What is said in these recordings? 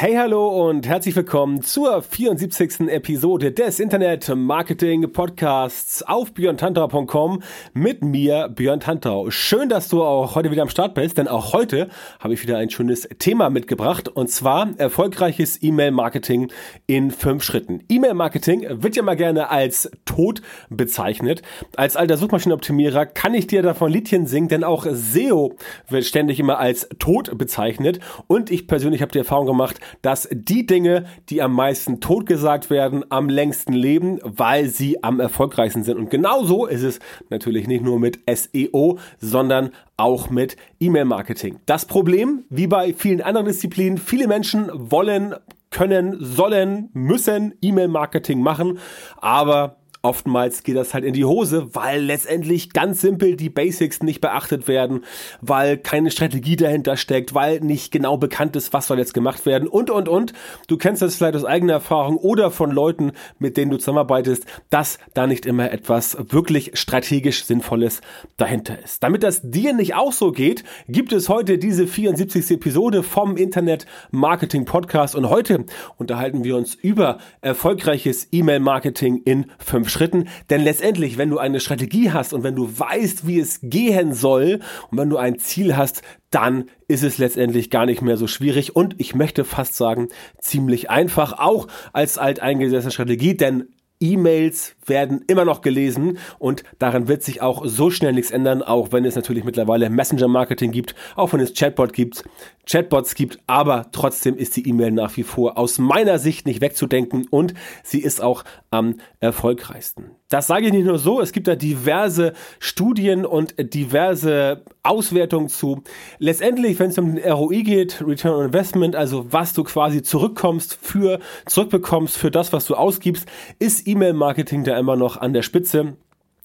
Hey, hallo und herzlich willkommen zur 74. Episode des Internet Marketing Podcasts auf björntantau.com mit mir, Björn Tantau. Schön, dass du auch heute wieder am Start bist, denn auch heute habe ich wieder ein schönes Thema mitgebracht und zwar erfolgreiches E-Mail-Marketing in fünf Schritten. E-Mail-Marketing wird ja mal gerne als tot bezeichnet. Als alter Suchmaschinenoptimierer kann ich dir davon Liedchen singen, denn auch SEO wird ständig immer als tot bezeichnet und ich persönlich habe die Erfahrung gemacht, dass die Dinge, die am meisten totgesagt werden, am längsten leben, weil sie am erfolgreichsten sind. Und genauso ist es natürlich nicht nur mit SEO, sondern auch mit E-Mail-Marketing. Das Problem, wie bei vielen anderen Disziplinen, viele Menschen wollen, können, sollen, müssen E-Mail-Marketing machen, aber Oftmals geht das halt in die Hose, weil letztendlich ganz simpel die Basics nicht beachtet werden, weil keine Strategie dahinter steckt, weil nicht genau bekannt ist, was soll jetzt gemacht werden und, und, und. Du kennst das vielleicht aus eigener Erfahrung oder von Leuten, mit denen du zusammenarbeitest, dass da nicht immer etwas wirklich strategisch Sinnvolles dahinter ist. Damit das dir nicht auch so geht, gibt es heute diese 74. Episode vom Internet Marketing Podcast und heute unterhalten wir uns über erfolgreiches E-Mail-Marketing in fünf Schritten. Denn letztendlich, wenn du eine Strategie hast und wenn du weißt, wie es gehen soll und wenn du ein Ziel hast, dann ist es letztendlich gar nicht mehr so schwierig und ich möchte fast sagen, ziemlich einfach, auch als alteingesessene Strategie, denn E-Mails werden immer noch gelesen und daran wird sich auch so schnell nichts ändern, auch wenn es natürlich mittlerweile Messenger-Marketing gibt, auch wenn es Chatbot gibt, Chatbots gibt, aber trotzdem ist die E-Mail nach wie vor aus meiner Sicht nicht wegzudenken und sie ist auch am erfolgreichsten. Das sage ich nicht nur so, es gibt da diverse Studien und diverse Auswertungen zu. Letztendlich, wenn es um den ROI geht, Return on Investment, also was du quasi zurückkommst für, zurückbekommst für das, was du ausgibst, ist E-Mail-Marketing da immer noch an der Spitze.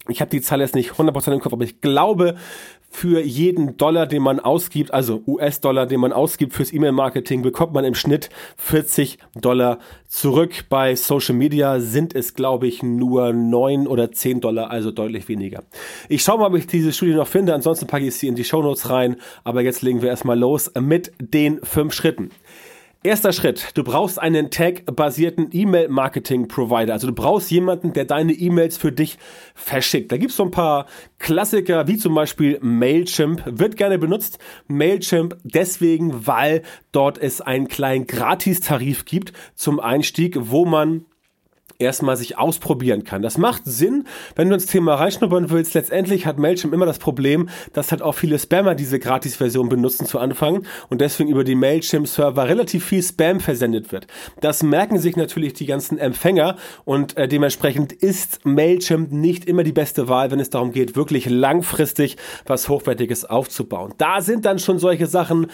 Ich habe die Zahl jetzt nicht 100% im Kopf, aber ich glaube, für jeden Dollar, den man ausgibt, also US-Dollar, den man ausgibt fürs E-Mail-Marketing, bekommt man im Schnitt 40 Dollar zurück. Bei Social Media sind es, glaube ich, nur 9 oder 10 Dollar, also deutlich weniger. Ich schaue mal, ob ich diese Studie noch finde. Ansonsten packe ich sie in die Show Notes rein. Aber jetzt legen wir erstmal los mit den fünf Schritten. Erster Schritt. Du brauchst einen Tag-basierten E-Mail-Marketing-Provider. Also du brauchst jemanden, der deine E-Mails für dich verschickt. Da gibt's so ein paar Klassiker, wie zum Beispiel Mailchimp. Wird gerne benutzt. Mailchimp deswegen, weil dort es einen kleinen Gratistarif gibt zum Einstieg, wo man erstmal sich ausprobieren kann. Das macht Sinn, wenn du ins Thema reinschnuppern willst. Letztendlich hat Mailchimp immer das Problem, dass halt auch viele Spammer diese Gratis-Version benutzen zu Anfang und deswegen über die Mailchimp-Server relativ viel Spam versendet wird. Das merken sich natürlich die ganzen Empfänger und äh, dementsprechend ist Mailchimp nicht immer die beste Wahl, wenn es darum geht, wirklich langfristig was Hochwertiges aufzubauen. Da sind dann schon solche Sachen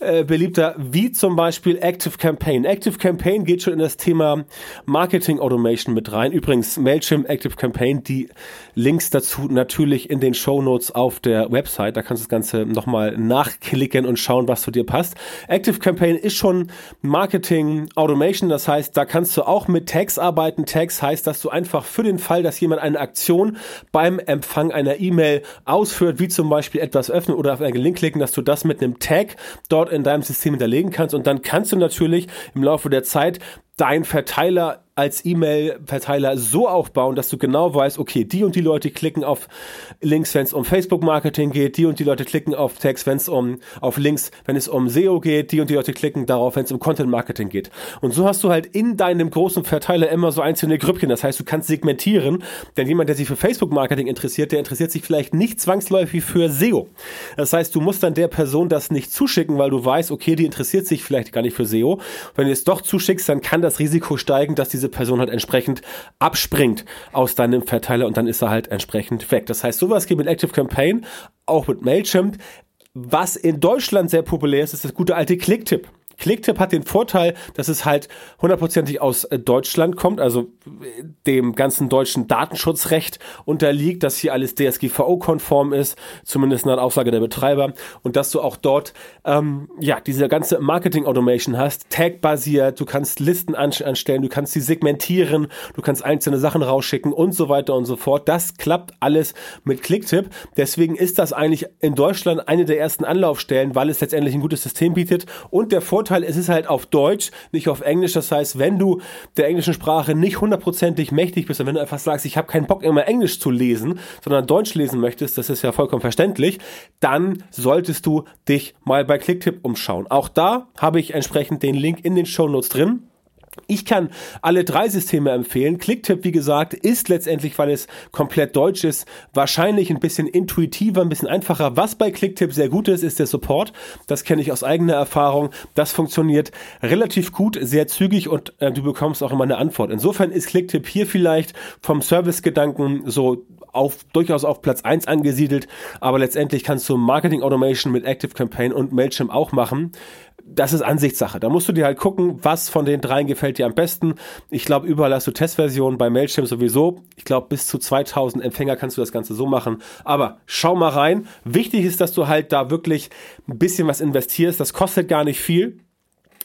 äh, beliebter, wie zum Beispiel Active Campaign. Active Campaign geht schon in das Thema Marketing Automation mit rein. Übrigens, Mailchimp Active Campaign, die Links dazu natürlich in den Show Notes auf der Website. Da kannst du das Ganze nochmal nachklicken und schauen, was zu dir passt. Active Campaign ist schon Marketing Automation. Das heißt, da kannst du auch mit Tags arbeiten. Tags heißt, dass du einfach für den Fall, dass jemand eine Aktion beim Empfang einer E-Mail ausführt, wie zum Beispiel etwas öffnen oder auf einen Link klicken, dass du das mit einem Tag dort dort in deinem System hinterlegen kannst. Und dann kannst du natürlich im Laufe der Zeit deinen Verteiler als E-Mail-Verteiler so aufbauen, dass du genau weißt, okay, die und die Leute klicken auf Links, wenn es um Facebook-Marketing geht, die und die Leute klicken auf Text, wenn es um auf Links, wenn es um SEO geht, die und die Leute klicken darauf, wenn es um Content-Marketing geht. Und so hast du halt in deinem großen Verteiler immer so einzelne Grüppchen. Das heißt, du kannst segmentieren, denn jemand, der sich für Facebook-Marketing interessiert, der interessiert sich vielleicht nicht zwangsläufig für SEO. Das heißt, du musst dann der Person das nicht zuschicken, weil du weißt, okay, die interessiert sich vielleicht gar nicht für SEO. Wenn du es doch zuschickst, dann kann das Risiko steigen, dass diese diese Person halt entsprechend abspringt aus deinem Verteiler und dann ist er halt entsprechend weg. Das heißt, sowas geht mit Active Campaign, auch mit Mailchimp. Was in Deutschland sehr populär ist, ist das gute alte Clicktip. Clicktip hat den Vorteil, dass es halt hundertprozentig aus äh, Deutschland kommt, also äh, dem ganzen deutschen Datenschutzrecht unterliegt, dass hier alles DSGVO-konform ist, zumindest nach Aussage der Betreiber, und dass du auch dort ähm, ja diese ganze Marketing-Automation hast, Tag-basiert, du kannst Listen anstellen, du kannst sie segmentieren, du kannst einzelne Sachen rausschicken und so weiter und so fort. Das klappt alles mit Clicktip. Deswegen ist das eigentlich in Deutschland eine der ersten Anlaufstellen, weil es letztendlich ein gutes System bietet und der Vorteil Vorteil, es ist halt auf Deutsch, nicht auf Englisch. Das heißt, wenn du der englischen Sprache nicht hundertprozentig mächtig bist und wenn du einfach sagst, ich habe keinen Bock immer Englisch zu lesen, sondern Deutsch lesen möchtest, das ist ja vollkommen verständlich, dann solltest du dich mal bei Clicktip umschauen. Auch da habe ich entsprechend den Link in den Show Notes drin. Ich kann alle drei Systeme empfehlen. Clicktip, wie gesagt, ist letztendlich, weil es komplett deutsch ist, wahrscheinlich ein bisschen intuitiver, ein bisschen einfacher. Was bei Clicktip sehr gut ist, ist der Support. Das kenne ich aus eigener Erfahrung. Das funktioniert relativ gut, sehr zügig und äh, du bekommst auch immer eine Antwort. Insofern ist Clicktip hier vielleicht vom Servicegedanken so auf, durchaus auf Platz eins angesiedelt, aber letztendlich kannst du Marketing Automation mit Active Campaign und Mailchimp auch machen das ist Ansichtssache. Da musst du dir halt gucken, was von den dreien gefällt dir am besten. Ich glaube, überall hast du Testversionen, bei Mailchimp sowieso. Ich glaube, bis zu 2000 Empfänger kannst du das Ganze so machen. Aber schau mal rein. Wichtig ist, dass du halt da wirklich ein bisschen was investierst. Das kostet gar nicht viel.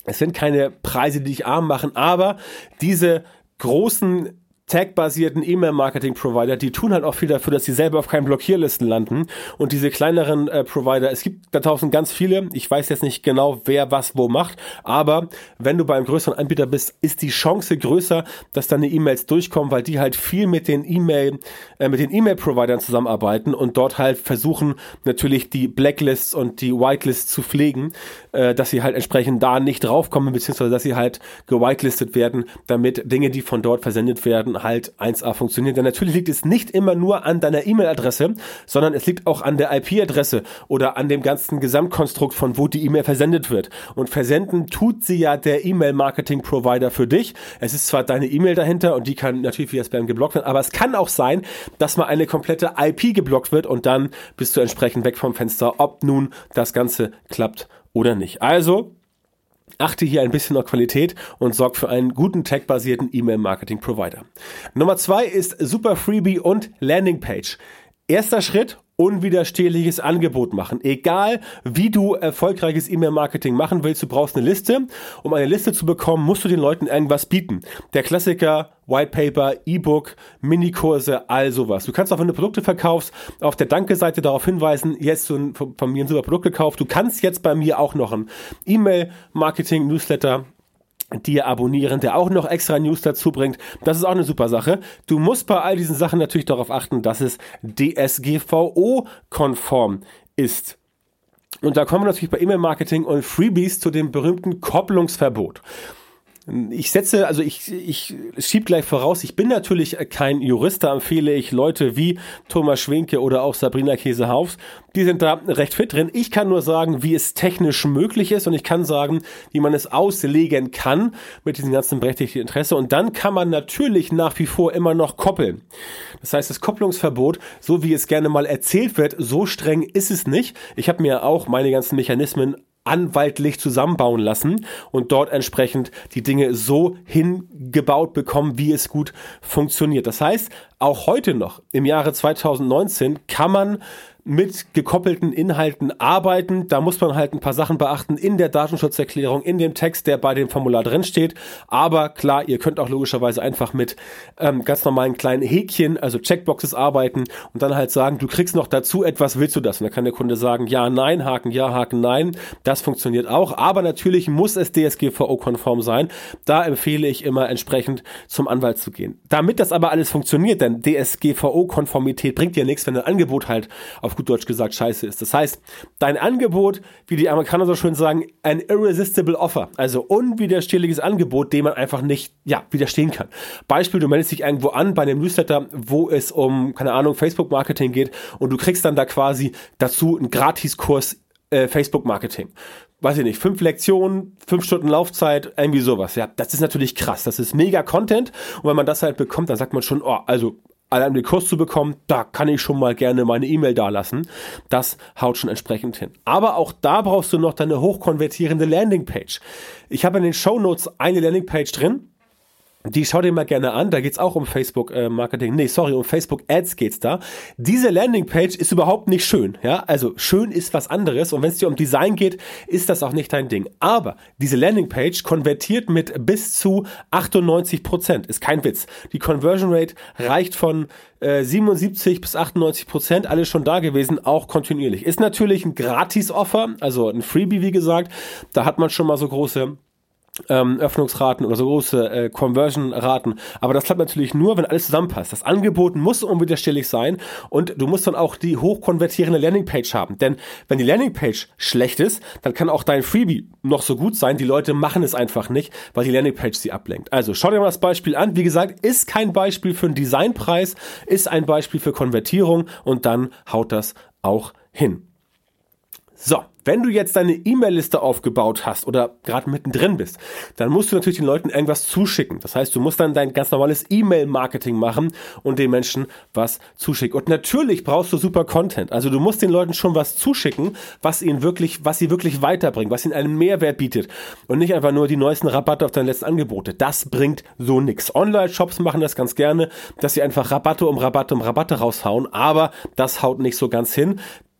Es sind keine Preise, die dich arm machen, aber diese großen Tag-basierten E-Mail-Marketing-Provider, die tun halt auch viel dafür, dass sie selber auf keinen Blockierlisten landen. Und diese kleineren äh, Provider, es gibt da tausend ganz viele. Ich weiß jetzt nicht genau, wer was wo macht. Aber wenn du bei einem größeren Anbieter bist, ist die Chance größer, dass deine E-Mails durchkommen, weil die halt viel mit den E-Mail, äh, mit den E-Mail-Providern zusammenarbeiten und dort halt versuchen, natürlich die Blacklists und die Whitelists zu pflegen, äh, dass sie halt entsprechend da nicht draufkommen, beziehungsweise dass sie halt gewhitelistet werden, damit Dinge, die von dort versendet werden, halt 1A funktioniert. Denn natürlich liegt es nicht immer nur an deiner E-Mail-Adresse, sondern es liegt auch an der IP-Adresse oder an dem ganzen Gesamtkonstrukt, von wo die E-Mail versendet wird. Und versenden tut sie ja der E-Mail-Marketing-Provider für dich. Es ist zwar deine E-Mail dahinter und die kann natürlich via Spam geblockt werden, aber es kann auch sein, dass mal eine komplette IP geblockt wird und dann bist du entsprechend weg vom Fenster, ob nun das Ganze klappt oder nicht. Also Achte hier ein bisschen auf Qualität und sorg für einen guten tech-basierten E-Mail-Marketing-Provider. Nummer zwei ist Super Freebie und Landingpage. Erster Schritt, unwiderstehliches Angebot machen. Egal, wie du erfolgreiches E-Mail-Marketing machen willst, du brauchst eine Liste. Um eine Liste zu bekommen, musst du den Leuten irgendwas bieten. Der Klassiker, White Paper, E-Book, Minikurse, all sowas. Du kannst auch, wenn du Produkte verkaufst, auf der Danke-Seite darauf hinweisen, jetzt du von mir ein super Produkt gekauft. Du kannst jetzt bei mir auch noch ein E-Mail-Marketing-Newsletter dir abonnieren, der auch noch extra News dazu bringt. Das ist auch eine super Sache. Du musst bei all diesen Sachen natürlich darauf achten, dass es DSGVO-konform ist. Und da kommen wir natürlich bei E-Mail-Marketing und Freebies zu dem berühmten Kopplungsverbot. Ich setze, also ich, ich schieb gleich voraus, ich bin natürlich kein Jurist, da empfehle ich Leute wie Thomas Schwenke oder auch Sabrina Käsehaufs, die sind da recht fit drin. Ich kann nur sagen, wie es technisch möglich ist und ich kann sagen, wie man es auslegen kann mit diesem ganzen berechtigten Interesse und dann kann man natürlich nach wie vor immer noch koppeln. Das heißt, das Kopplungsverbot, so wie es gerne mal erzählt wird, so streng ist es nicht. Ich habe mir auch meine ganzen Mechanismen anwaltlich zusammenbauen lassen und dort entsprechend die Dinge so hingebaut bekommen, wie es gut funktioniert. Das heißt, auch heute noch im Jahre 2019 kann man mit gekoppelten Inhalten arbeiten. Da muss man halt ein paar Sachen beachten in der Datenschutzerklärung, in dem Text, der bei dem Formular drin steht. Aber klar, ihr könnt auch logischerweise einfach mit ähm, ganz normalen kleinen Häkchen, also Checkboxes arbeiten und dann halt sagen, du kriegst noch dazu etwas, willst du das? Und dann kann der Kunde sagen, ja, nein, Haken, ja, Haken, nein. Das funktioniert auch. Aber natürlich muss es DSGVO-konform sein. Da empfehle ich immer entsprechend zum Anwalt zu gehen. Damit das aber alles funktioniert, denn DSGVO-Konformität bringt dir nichts, wenn ein Angebot halt auf gut Deutsch gesagt scheiße ist. Das heißt, dein Angebot, wie die Amerikaner so schön sagen, ein irresistible Offer, also unwiderstehliches Angebot, dem man einfach nicht, ja, widerstehen kann. Beispiel, du meldest dich irgendwo an bei einem Newsletter, wo es um, keine Ahnung, Facebook-Marketing geht und du kriegst dann da quasi dazu einen Gratiskurs äh, Facebook-Marketing weiß ich nicht, fünf Lektionen, fünf Stunden Laufzeit, irgendwie sowas. Ja, das ist natürlich krass. Das ist mega Content. Und wenn man das halt bekommt, dann sagt man schon, oh, also allein um den Kurs zu bekommen, da kann ich schon mal gerne meine E-Mail dalassen. Das haut schon entsprechend hin. Aber auch da brauchst du noch deine hochkonvertierende Landingpage. Ich habe in den Show Notes eine Landingpage drin die schau dir mal gerne an, da geht's auch um Facebook äh. Nee, sorry, um Facebook Ads geht's da. Diese Landingpage ist überhaupt nicht schön, ja? Also schön ist was anderes und wenn es dir um Design geht, ist das auch nicht dein Ding. Aber diese Landingpage konvertiert mit bis zu 98 Prozent. Ist kein Witz. Die Conversion Rate reicht von äh, 77 bis 98 Prozent, alles schon da gewesen, auch kontinuierlich. Ist natürlich ein Gratis-Offer, also ein Freebie, wie gesagt. Da hat man schon mal so große ähm, Öffnungsraten oder so große äh, Conversion-Raten. Aber das klappt natürlich nur, wenn alles zusammenpasst. Das Angebot muss unwiderstehlich sein und du musst dann auch die hochkonvertierende Landingpage haben. Denn wenn die Landingpage schlecht ist, dann kann auch dein Freebie noch so gut sein. Die Leute machen es einfach nicht, weil die Landingpage sie ablenkt. Also schau dir mal das Beispiel an. Wie gesagt, ist kein Beispiel für einen Designpreis, ist ein Beispiel für Konvertierung und dann haut das auch hin. So, wenn du jetzt deine E-Mail-Liste aufgebaut hast oder gerade mittendrin bist, dann musst du natürlich den Leuten irgendwas zuschicken. Das heißt, du musst dann dein ganz normales E-Mail-Marketing machen und den Menschen was zuschicken. Und natürlich brauchst du super Content. Also du musst den Leuten schon was zuschicken, was ihnen wirklich, was sie wirklich weiterbringt, was ihnen einen Mehrwert bietet und nicht einfach nur die neuesten Rabatte auf deine letzten Angebote. Das bringt so nichts. Online-Shops machen das ganz gerne, dass sie einfach Rabatte um Rabatte um Rabatte raushauen, aber das haut nicht so ganz hin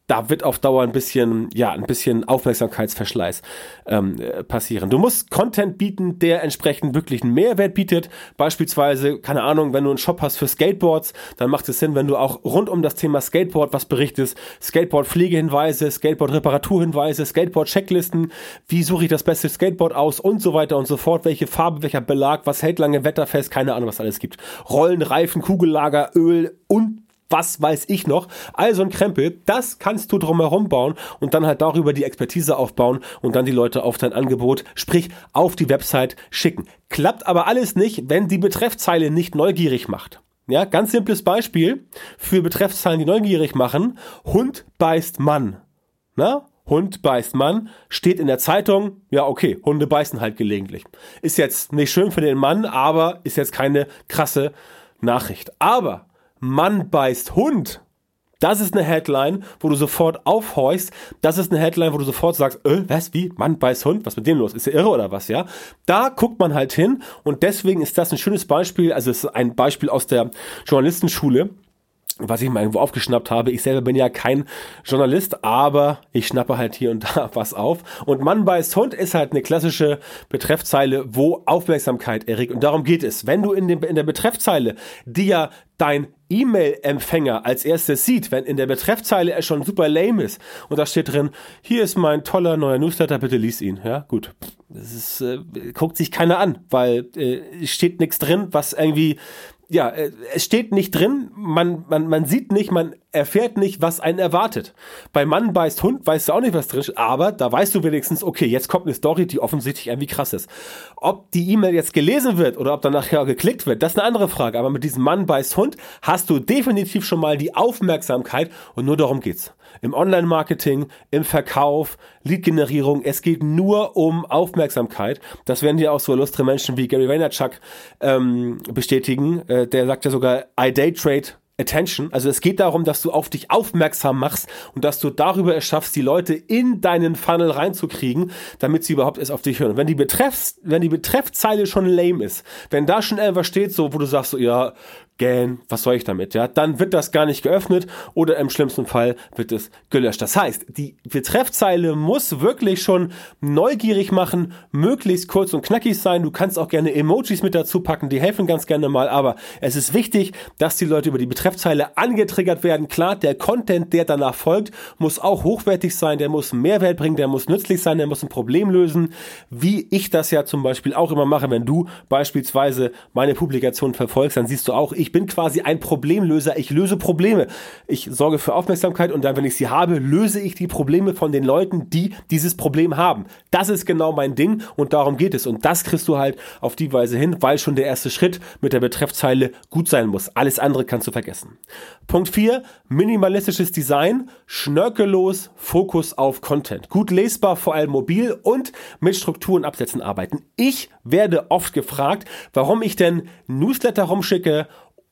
da wird auf Dauer ein bisschen, ja, ein bisschen Aufmerksamkeitsverschleiß ähm, passieren. Du musst Content bieten, der entsprechend wirklich einen Mehrwert bietet. Beispielsweise, keine Ahnung, wenn du einen Shop hast für Skateboards, dann macht es Sinn, wenn du auch rund um das Thema Skateboard was berichtest. Skateboard-Pflegehinweise, Skateboard-Reparaturhinweise, Skateboard-Checklisten, wie suche ich das beste Skateboard aus und so weiter und so fort. Welche Farbe, welcher Belag, was hält lange wetterfest, keine Ahnung, was alles gibt. Rollen, Reifen, Kugellager, Öl und was weiß ich noch. Also ein Krempel, das kannst du drumherum bauen und dann halt darüber die Expertise aufbauen und dann die Leute auf dein Angebot, sprich auf die Website schicken. Klappt aber alles nicht, wenn die Betreffzeile nicht neugierig macht. Ja, ganz simples Beispiel für Betreffzeilen, die neugierig machen. Hund beißt Mann. Na? Hund beißt Mann, steht in der Zeitung, ja okay, Hunde beißen halt gelegentlich. Ist jetzt nicht schön für den Mann, aber ist jetzt keine krasse Nachricht. Aber Mann beißt Hund. Das ist eine Headline, wo du sofort aufhorchst. Das ist eine Headline, wo du sofort sagst, äh, was, wie? Mann beißt Hund? Was mit dem los? Ist er irre oder was, ja? Da guckt man halt hin und deswegen ist das ein schönes Beispiel, also es ist ein Beispiel aus der Journalistenschule, was ich mal irgendwo aufgeschnappt habe. Ich selber bin ja kein Journalist, aber ich schnappe halt hier und da was auf. Und Mann beißt Hund ist halt eine klassische Betreffzeile, wo Aufmerksamkeit erregt. Und darum geht es. Wenn du in, dem, in der Betreffzeile, die ja dein E-Mail-Empfänger als erstes sieht, wenn in der Betreffzeile er schon super lame ist und da steht drin, hier ist mein toller neuer Newsletter, bitte lies ihn. Ja, gut. Das ist, äh, guckt sich keiner an, weil äh, steht nichts drin, was irgendwie ja, äh, es steht nicht drin, man, man, man sieht nicht, man erfährt nicht, was einen erwartet. Bei Mann beißt Hund weißt du auch nicht, was drin ist, aber da weißt du wenigstens, okay, jetzt kommt eine Story, die offensichtlich irgendwie krass ist. Ob die E-Mail jetzt gelesen wird oder ob dann nachher geklickt wird, das ist eine andere Frage. Aber mit diesem Mann beißt Hund hast du definitiv schon mal die Aufmerksamkeit und nur darum geht's. Im Online-Marketing, im Verkauf, Lead-Generierung, es geht nur um Aufmerksamkeit. Das werden dir auch so illustre Menschen wie Gary Vaynerchuk ähm, bestätigen. Äh, der sagt ja sogar, I day trade Attention. Also es geht darum, dass du auf dich aufmerksam machst und dass du darüber es schaffst, die Leute in deinen Funnel reinzukriegen, damit sie überhaupt erst auf dich hören. Wenn die Betreffs, wenn die Betreffzeile schon lame ist, wenn da schon etwas steht, so, wo du sagst, so, ja, gähn, was soll ich damit, ja, dann wird das gar nicht geöffnet oder im schlimmsten Fall wird es gelöscht. Das heißt, die Betreffzeile muss wirklich schon neugierig machen, möglichst kurz und knackig sein. Du kannst auch gerne Emojis mit dazu packen, die helfen ganz gerne mal, aber es ist wichtig, dass die Leute über die Betreffzeile angetriggert werden. Klar, der Content, der danach folgt, muss auch hochwertig sein, der muss Mehrwert bringen, der muss nützlich sein, der muss ein Problem lösen, wie ich das ja zum Beispiel auch immer mache, wenn du beispielsweise meine Publikation verfolgst, dann siehst du auch, ich ich bin quasi ein Problemlöser. Ich löse Probleme. Ich sorge für Aufmerksamkeit und dann, wenn ich sie habe, löse ich die Probleme von den Leuten, die dieses Problem haben. Das ist genau mein Ding und darum geht es. Und das kriegst du halt auf die Weise hin, weil schon der erste Schritt mit der Betreffzeile gut sein muss. Alles andere kannst du vergessen. Punkt 4, minimalistisches Design, schnörkellos, Fokus auf Content. Gut lesbar, vor allem mobil und mit Strukturen Absätzen arbeiten. Ich werde oft gefragt, warum ich denn Newsletter rumschicke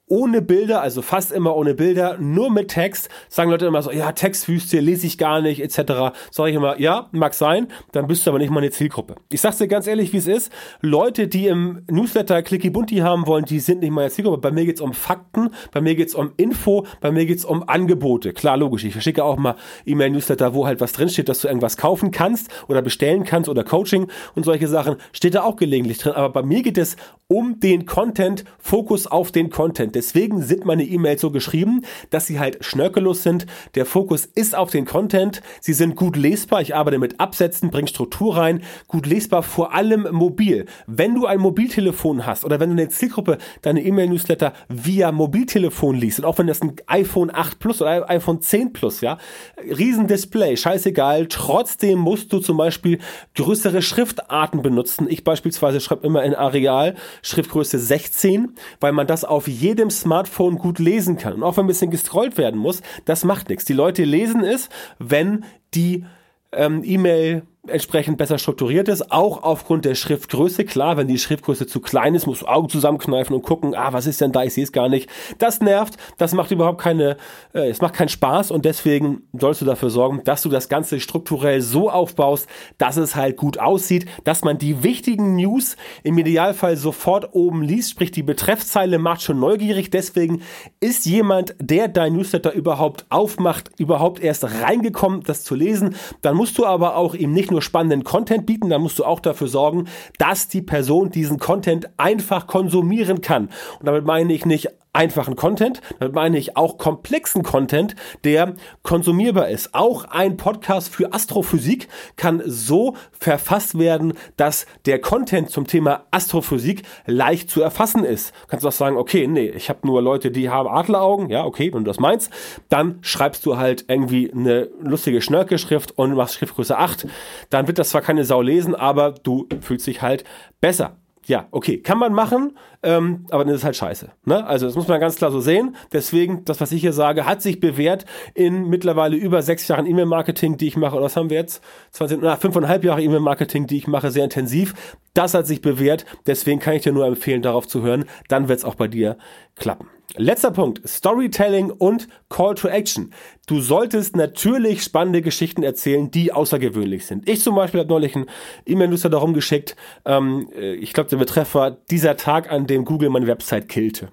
ohne Bilder, also fast immer ohne Bilder, nur mit Text, sagen Leute immer so, ja, Textwüste lese ich gar nicht, etc. Sag ich immer, ja, mag sein, dann bist du aber nicht meine Zielgruppe. Ich sag's dir ganz ehrlich, wie es ist. Leute, die im Newsletter Clicky Bunti haben wollen, die sind nicht meine Zielgruppe. Bei mir geht's um Fakten, bei mir geht's um Info, bei mir geht's um Angebote. Klar, logisch. Ich verschicke auch mal E-Mail-Newsletter, wo halt was drinsteht, dass du irgendwas kaufen kannst oder bestellen kannst oder Coaching und solche Sachen. Steht da auch gelegentlich drin. Aber bei mir geht es um den Content, Fokus auf den Content. Deswegen sind meine E-Mails so geschrieben, dass sie halt schnörkellos sind. Der Fokus ist auf den Content. Sie sind gut lesbar. Ich arbeite mit Absätzen, bringe Struktur rein. Gut lesbar, vor allem mobil. Wenn du ein Mobiltelefon hast oder wenn du eine Zielgruppe deine E-Mail-Newsletter via Mobiltelefon liest und auch wenn das ein iPhone 8 Plus oder ein iPhone 10 Plus, ja, Riesendisplay, scheißegal. Trotzdem musst du zum Beispiel größere Schriftarten benutzen. Ich beispielsweise schreibe immer in Areal Schriftgröße 16, weil man das auf jedem Smartphone gut lesen kann. Und auch wenn ein bisschen gescrollt werden muss, das macht nichts. Die Leute lesen es, wenn die ähm, E-Mail entsprechend besser strukturiert ist, auch aufgrund der Schriftgröße. Klar, wenn die Schriftgröße zu klein ist, musst du Augen zusammenkneifen und gucken, ah, was ist denn da, ich sehe es gar nicht. Das nervt, das macht überhaupt keine, äh, es macht keinen Spaß und deswegen sollst du dafür sorgen, dass du das Ganze strukturell so aufbaust, dass es halt gut aussieht, dass man die wichtigen News im Idealfall sofort oben liest, sprich die Betreffzeile macht schon neugierig, deswegen ist jemand, der dein Newsletter überhaupt aufmacht, überhaupt erst reingekommen, das zu lesen, dann musst du aber auch ihm nicht nur nur spannenden Content bieten, dann musst du auch dafür sorgen, dass die Person diesen Content einfach konsumieren kann. Und damit meine ich nicht einfachen Content, damit meine ich auch komplexen Content, der konsumierbar ist. Auch ein Podcast für Astrophysik kann so verfasst werden, dass der Content zum Thema Astrophysik leicht zu erfassen ist. Kannst du auch sagen, okay, nee, ich habe nur Leute, die haben Adleraugen, ja, okay, wenn du das meinst, dann schreibst du halt irgendwie eine lustige Schnörkelschrift und machst Schriftgröße 8. Dann wird das zwar keine Sau lesen, aber du fühlst dich halt besser ja, okay, kann man machen, ähm, aber dann ist halt scheiße. Ne? Also das muss man ganz klar so sehen. Deswegen, das, was ich hier sage, hat sich bewährt in mittlerweile über sechs Jahren E-Mail-Marketing, die ich mache. Oder was haben wir jetzt? 20, na, fünfeinhalb Jahre E-Mail-Marketing, die ich mache, sehr intensiv. Das hat sich bewährt. Deswegen kann ich dir nur empfehlen, darauf zu hören. Dann wird es auch bei dir klappen. Letzter Punkt, Storytelling und Call to Action. Du solltest natürlich spannende Geschichten erzählen, die außergewöhnlich sind. Ich zum Beispiel habe neulich einen E-Mail-Newsletter darum geschickt, ähm, äh, ich glaube der Betreff war dieser Tag, an dem Google meine Website killte.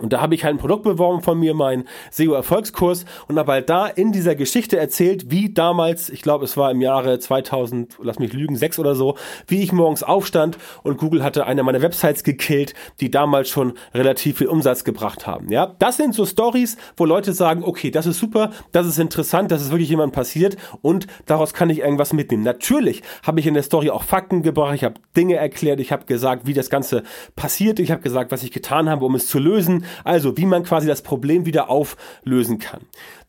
Und da habe ich halt ein Produkt beworben von mir, mein SEO-Erfolgskurs, und habe halt da in dieser Geschichte erzählt, wie damals, ich glaube, es war im Jahre 2000, lass mich lügen, sechs oder so, wie ich morgens aufstand und Google hatte eine meiner Websites gekillt, die damals schon relativ viel Umsatz gebracht haben. Ja, das sind so Stories, wo Leute sagen, okay, das ist super, das ist interessant, das ist wirklich jemand passiert und daraus kann ich irgendwas mitnehmen. Natürlich habe ich in der Story auch Fakten gebracht, ich habe Dinge erklärt, ich habe gesagt, wie das Ganze passiert, ich habe gesagt, was ich getan habe, um es zu lösen also, wie man quasi das Problem wieder auflösen kann.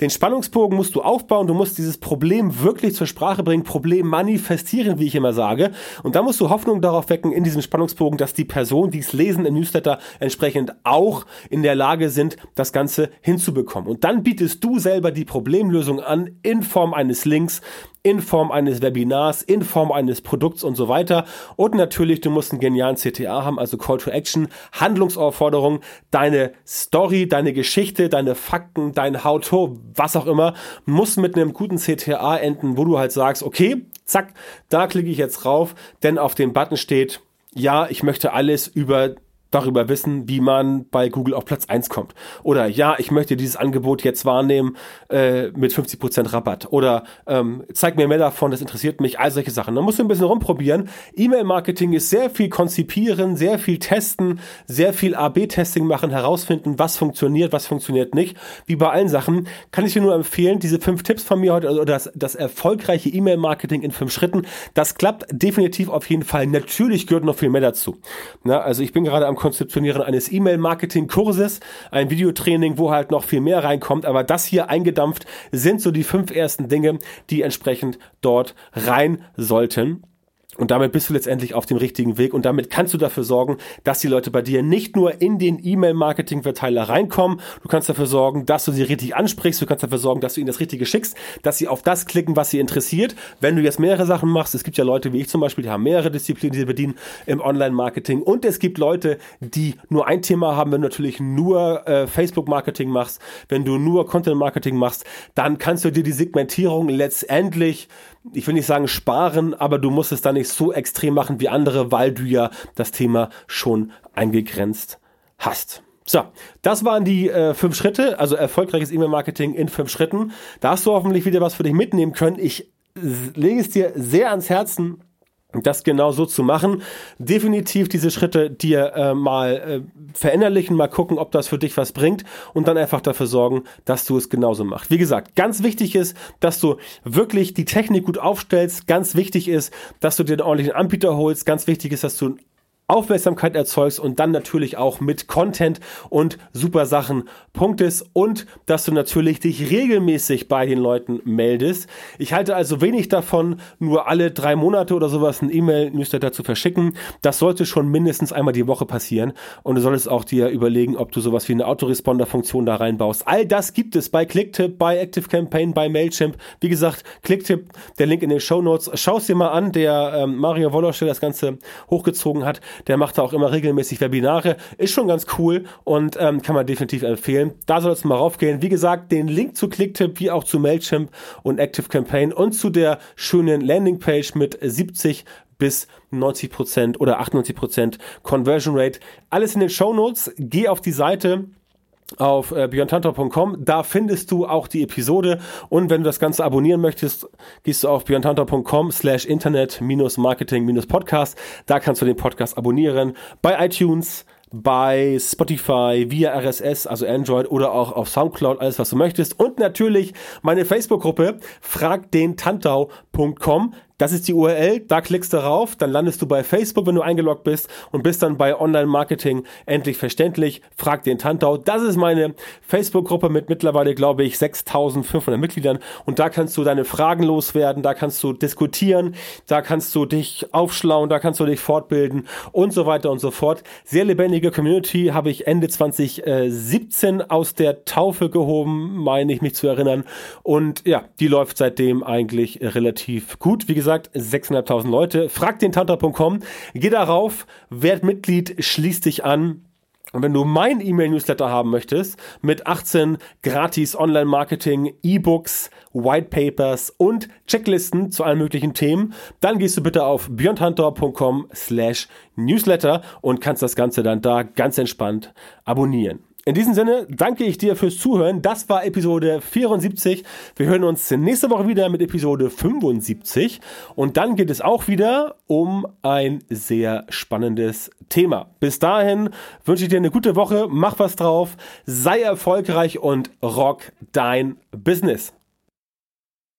Den Spannungsbogen musst du aufbauen, du musst dieses Problem wirklich zur Sprache bringen, Problem manifestieren, wie ich immer sage. Und da musst du Hoffnung darauf wecken in diesem Spannungsbogen, dass die Personen, die es lesen im Newsletter, entsprechend auch in der Lage sind, das Ganze hinzubekommen. Und dann bietest du selber die Problemlösung an in Form eines Links, in Form eines Webinars, in Form eines Produkts und so weiter. Und natürlich, du musst einen genialen CTA haben, also Call to Action, Handlungsaufforderung, deine Story, deine Geschichte, deine Fakten, dein How-to, was auch immer, muss mit einem guten CTA enden, wo du halt sagst, okay, zack, da klicke ich jetzt drauf, denn auf dem Button steht, ja, ich möchte alles über darüber wissen, wie man bei Google auf Platz 1 kommt. Oder ja, ich möchte dieses Angebot jetzt wahrnehmen äh, mit 50% Rabatt. Oder ähm, zeig mir mehr davon, das interessiert mich, all solche Sachen. Da musst du ein bisschen rumprobieren. E-Mail-Marketing ist sehr viel konzipieren, sehr viel testen, sehr viel AB-Testing machen, herausfinden, was funktioniert, was funktioniert nicht. Wie bei allen Sachen kann ich dir nur empfehlen, diese fünf Tipps von mir heute, also das, das erfolgreiche E-Mail-Marketing in fünf Schritten, das klappt definitiv auf jeden Fall. Natürlich gehört noch viel mehr dazu. Na, also ich bin gerade am Konzeptionieren eines E-Mail-Marketing-Kurses, ein Videotraining, wo halt noch viel mehr reinkommt. Aber das hier eingedampft sind so die fünf ersten Dinge, die entsprechend dort rein sollten. Und damit bist du letztendlich auf dem richtigen Weg. Und damit kannst du dafür sorgen, dass die Leute bei dir nicht nur in den E-Mail-Marketing-Verteiler reinkommen, du kannst dafür sorgen, dass du sie richtig ansprichst, du kannst dafür sorgen, dass du ihnen das Richtige schickst, dass sie auf das klicken, was sie interessiert. Wenn du jetzt mehrere Sachen machst, es gibt ja Leute wie ich zum Beispiel, die haben mehrere Disziplinen, die sie bedienen im Online-Marketing. Und es gibt Leute, die nur ein Thema haben, wenn du natürlich nur äh, Facebook-Marketing machst, wenn du nur Content-Marketing machst, dann kannst du dir die Segmentierung letztendlich ich will nicht sagen sparen, aber du musst es dann nicht so extrem machen wie andere, weil du ja das Thema schon eingegrenzt hast. So, das waren die äh, fünf Schritte, also erfolgreiches E-Mail-Marketing in fünf Schritten. Da hast du hoffentlich wieder was für dich mitnehmen können. Ich lege es dir sehr ans Herzen, das genau so zu machen. Definitiv diese Schritte dir äh, mal äh, verinnerlichen, mal gucken, ob das für dich was bringt und dann einfach dafür sorgen, dass du es genauso machst. Wie gesagt, ganz wichtig ist, dass du wirklich die Technik gut aufstellst. Ganz wichtig ist, dass du dir einen ordentlichen Anbieter holst. Ganz wichtig ist, dass du Aufmerksamkeit erzeugst und dann natürlich auch mit Content und super Sachen punktest und dass du natürlich dich regelmäßig bei den Leuten meldest. Ich halte also wenig davon, nur alle drei Monate oder sowas ein E-Mail-Newsletter zu verschicken. Das sollte schon mindestens einmal die Woche passieren und du solltest auch dir überlegen, ob du sowas wie eine Autoresponder-Funktion da reinbaust. All das gibt es bei Clicktip, bei ActiveCampaign, bei Mailchimp. Wie gesagt, Clicktip, der Link in den Show Notes. Schau es dir mal an, der ähm, Mario Wollosch, der das Ganze hochgezogen hat der macht da auch immer regelmäßig Webinare. Ist schon ganz cool und ähm, kann man definitiv empfehlen. Da soll es mal raufgehen. Wie gesagt, den Link zu Clicktip wie auch zu Mailchimp und Active Campaign und zu der schönen Landingpage mit 70 bis 90 Prozent oder 98 Prozent Conversion Rate. Alles in den Show Notes. Geh auf die Seite auf äh, björntantor.com. Da findest du auch die Episode und wenn du das Ganze abonnieren möchtest, gehst du auf björntantor.com slash internet-marketing-podcast. Da kannst du den Podcast abonnieren bei iTunes, bei Spotify, via RSS, also Android oder auch auf Soundcloud, alles was du möchtest. Und natürlich meine Facebook-Gruppe fragdentantau.com. Das ist die URL, da klickst du rauf, dann landest du bei Facebook, wenn du eingeloggt bist und bist dann bei Online-Marketing endlich verständlich. Frag den Tantau. Das ist meine Facebook-Gruppe mit mittlerweile, glaube ich, 6500 Mitgliedern und da kannst du deine Fragen loswerden, da kannst du diskutieren, da kannst du dich aufschlauen, da kannst du dich fortbilden und so weiter und so fort. Sehr lebendige Community habe ich Ende 2017 aus der Taufe gehoben, meine ich mich zu erinnern und ja, die läuft seitdem eigentlich relativ gut. Wie gesagt, gesagt, 6.500 Leute. Frag den Tantra.com, geh darauf, werd Mitglied, schließ dich an. Und wenn du mein E-Mail-Newsletter haben möchtest, mit 18 gratis Online-Marketing, E-Books, White Papers und Checklisten zu allen möglichen Themen, dann gehst du bitte auf beyondhunter.com slash newsletter und kannst das Ganze dann da ganz entspannt abonnieren. In diesem Sinne danke ich dir fürs Zuhören. Das war Episode 74. Wir hören uns nächste Woche wieder mit Episode 75. Und dann geht es auch wieder um ein sehr spannendes Thema. Bis dahin wünsche ich dir eine gute Woche. Mach was drauf. Sei erfolgreich und rock dein Business.